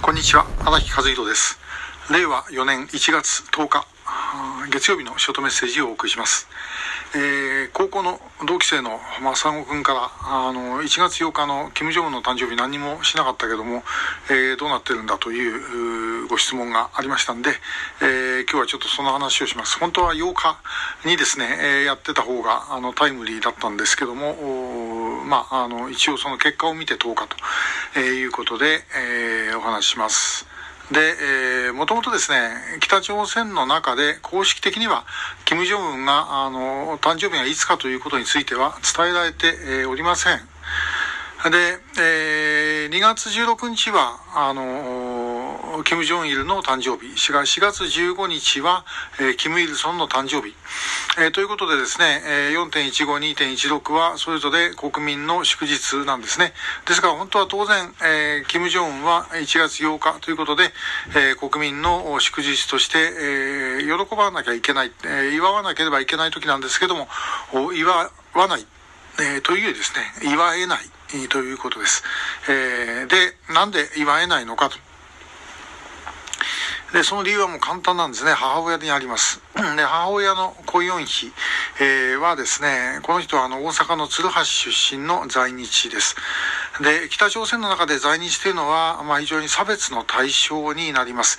こんにちは。荒木和弘です。令和4年1月10日月曜日のショートメッセージをお送りします。えー、高校の同期生の、まあ、佐野君からあの1月8日の金正恩の誕生日何もしなかったけども、えー、どうなってるんだというご質問がありましたんで、えー、今日はちょっとその話をします本当は8日にですね、え、やってた方があのタイムリーだったんですけどもまあ、あの一応その結果を見て10日とえいうことで、え、お話しします。で、えー、もともとですね、北朝鮮の中で公式的には、金正恩が、あの、誕生日がいつかということについては伝えられて、えー、おりません。で、えー、2月16日は、あの、キム・ジョンイルの誕生日、4月15日は、えー、キム・イルソンの誕生日。えー、ということでですね、えー、4.15、2.16はそれぞれ国民の祝日なんですね。ですから本当は当然、えー、キム・ジョンは1月8日ということで、えー、国民の祝日として、えー、喜ばなきゃいけない、えー、祝わなければいけない時なんですけども、祝わない、えー、というよりですね、祝えない。ということです。えー、で、なんで祝えないのかと。で、その理由はもう簡単なんですね。母親にあります。で、母親のコヨンヒ、えー、はですね、この人はあの大阪の鶴橋出身の在日です。で、北朝鮮の中で在日というのは、まあ非常に差別の対象になります。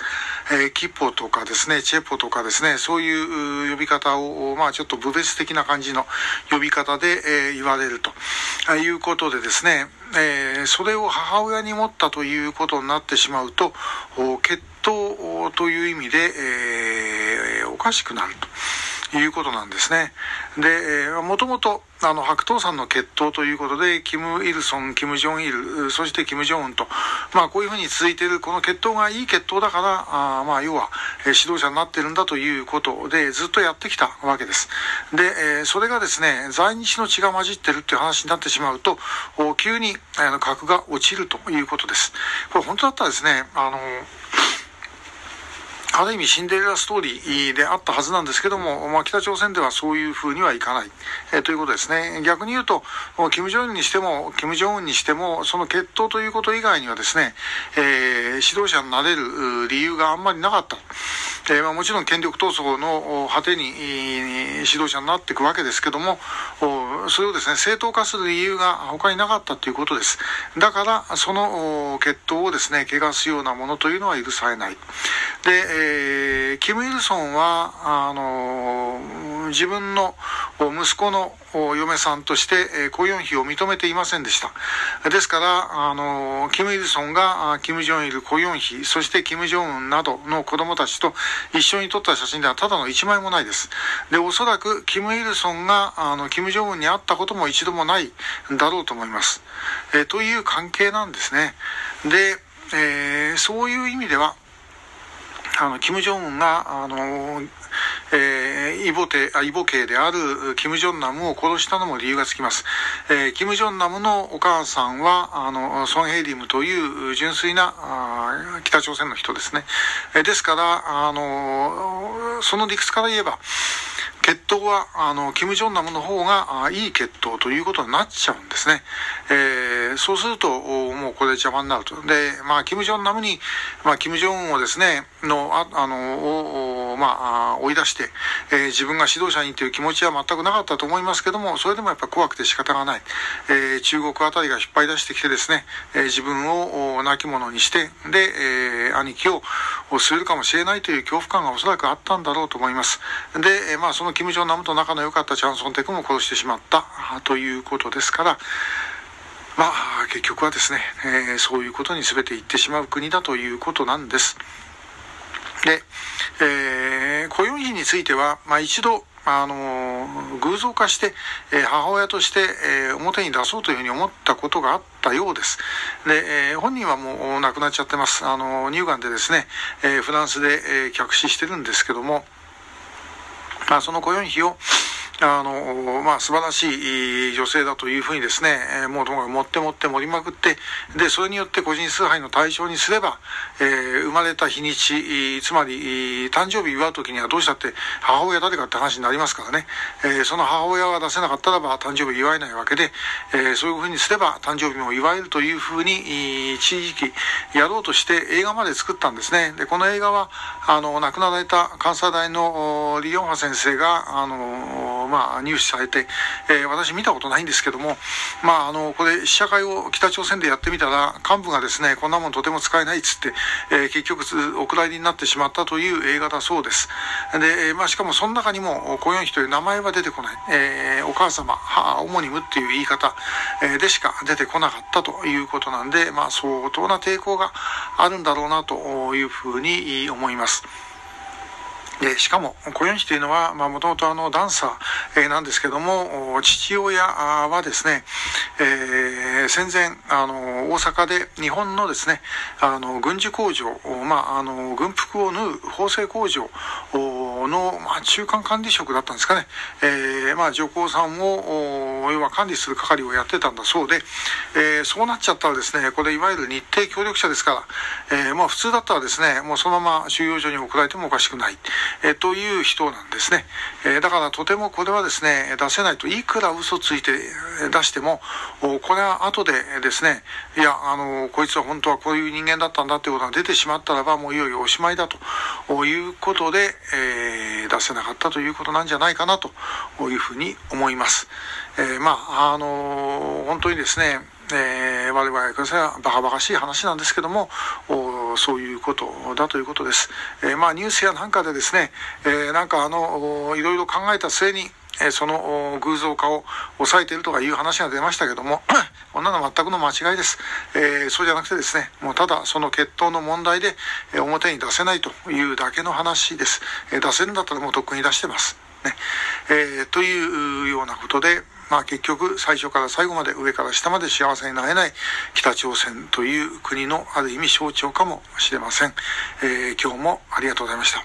えー、キポとかですね、チェポとかですね、そういう呼び方を、まあちょっと部別的な感じの呼び方で、えー、言われるということでですね、えー、それを母親に持ったということになってしまうと、血統という意味で、えー、おかしくなると。いうことなんですね。で、もともと、あの、白頭山の血統ということで、キム・イルソン、キム・ジョン・イル、そしてキム・ジョンウンと、まあ、こういうふうに続いている、この血統がいい血統だから、あまあ、要は、指導者になってるんだということで、ずっとやってきたわけです。で、えそれがですね、在日の血が混じってるっていう話になってしまうと、急に、あの、格が落ちるということです。これ本当だったらですね、あの、ある意味シンデレラストーリーであったはずなんですけども、まあ、北朝鮮ではそういうふうにはいかない、えー、ということですね。逆に言うと、キム・ジョンにしても、キム・ジョンにしても、その決闘ということ以外にはですね、えー、指導者になれる理由があんまりなかった。えーまあ、もちろん権力闘争の果てに指導者になっていくわけですけども、それをですね、正当化する理由が他になかったということです。だから、その血統をですね、汚すようなものというのは許されない。で、えー、キム・イルソンは、あの自分の息子の嫁さんとして、えー、コヨンヒを認めていませんでした。ですから、あのキム・イルソンが、キム・ジョンイル、コヨンヒ、そしてキム・ジョンウンなどの子供たちと一緒に撮った写真ではただの一枚もないです。で、おそらく、キム・イルソンが、あの、キム・ジョンウンに会ったことも一度もないだろうと思います。え、という関係なんですね。で、えー、そういう意味では、あの、キム・ジョンが、あの、えー、イボテ、イボ系であるキム・ジョンナムを殺したのも理由がつきます。えー、キム・ジョンナムのお母さんは、あの、ソン・ヘイリムという純粋なあ北朝鮮の人ですね。えー、ですから、あの、その理屈から言えば、血統は、あの、キム・ジョンナムの方があいい血統ということになっちゃうんですね。えー、そうすると、もうこれ邪魔になると。で、まあ、キム・ジョンナムに、まあ、キム・ジョンをですね、の、ああの、まあ、追い出して、えー、自分が指導者にという気持ちは全くなかったと思いますけども、それでもやっぱ怖くて仕方がない。えー、中国あたりが引っ張り出してきてですね、えー、自分を亡き者にして、で、えー、兄貴を据えるかもしれないという恐怖感がおそらくあったんだろうと思います。で、まあ、そのキム・ジョンナムと仲の良かったチャンソンテクも殺してしまったということですから、まあ、結局はですね、えー、そういうことに全て行ってしまう国だということなんです。で、えー、雇用費については、まあ一度、あの偶像化して、え、母親として、え、表に出そうというふうに思ったことがあったようです。で、え、本人はもう亡くなっちゃってます。あの乳がんでですね、え、フランスで、え、客死してるんですけども、まあ、その雇用費を、あの、まあ、素晴らしい女性だというふうにですね、もうともかく持って持って盛りまくって、で、それによって個人崇拝の対象にすれば、えー、生まれた日にち、つまり、誕生日祝う時にはどうしたって母親誰かって話になりますからね、えー、その母親が出せなかったらば誕生日祝えないわけで、え、そういうふうにすれば誕生日も祝えるというふうに、一時期やろうとして映画まで作ったんですね。で、この映画は、あの、亡くなられた関西大のリ・ヨンハ先生が、あの、まあ、入手されて、えー、私見たことないんですけども、まあ、あの、これ、試写会を北朝鮮でやってみたら、幹部がですね、こんなもんとても使えないっつって、えー、結局、お蔵入りになってしまったという映画だそうです。で、まあ、しかもその中にも、コヨンヒという名前は出てこない、えー、お母様、母、オモニムっていう言い方、えでしか出てこなかったということなんで、まあ、相当な抵抗があるんだろうなというふうに思います。で、しかも、コヨンヒというのは、まあ、もともとあの、ダンサー、え、なんですけども、父親はですね、えー、戦前、あの、大阪で日本のですね、あの、軍事工場、まあ、あの、軍服を縫う縫製工場の、まあ、中間管理職だったんですかね、えー、まあ、女工さんを、要は管理する係をやってたんだそうで、えー、そうなっちゃったらですね、これいわゆる日程協力者ですから、えー、まあ、普通だったらですね、もうそのまま収容所に送られてもおかしくない。えという人なんですね。えだからとてもこれはですね、出せないといくら嘘ついて出しても、これは後でですね、いや、あの、こいつは本当はこういう人間だったんだっていうことが出てしまったらば、もういよいよおしまいだということで、えー、出せなかったということなんじゃないかなというふうに思います。えー、まあ、あの本当にですね、えー、我々からすれバカバカしい話なんですけども、そういうことだということです。えー、まあニュースやなんかでですね、えー、なんかあの、いろいろ考えた末に、えその偶像化を抑えているとかいう話が出ましたけども、こんなの全くの間違いです。えー、そうじゃなくてですね、もうただその決闘の問題で、え表に出せないというだけの話です。え出せるんだったらもうとっくに出してます。ね。えー、というようなことで、まあ結局最初から最後まで上から下まで幸せになれない北朝鮮という国のある意味象徴かもしれません。えー、今日もありがとうございました。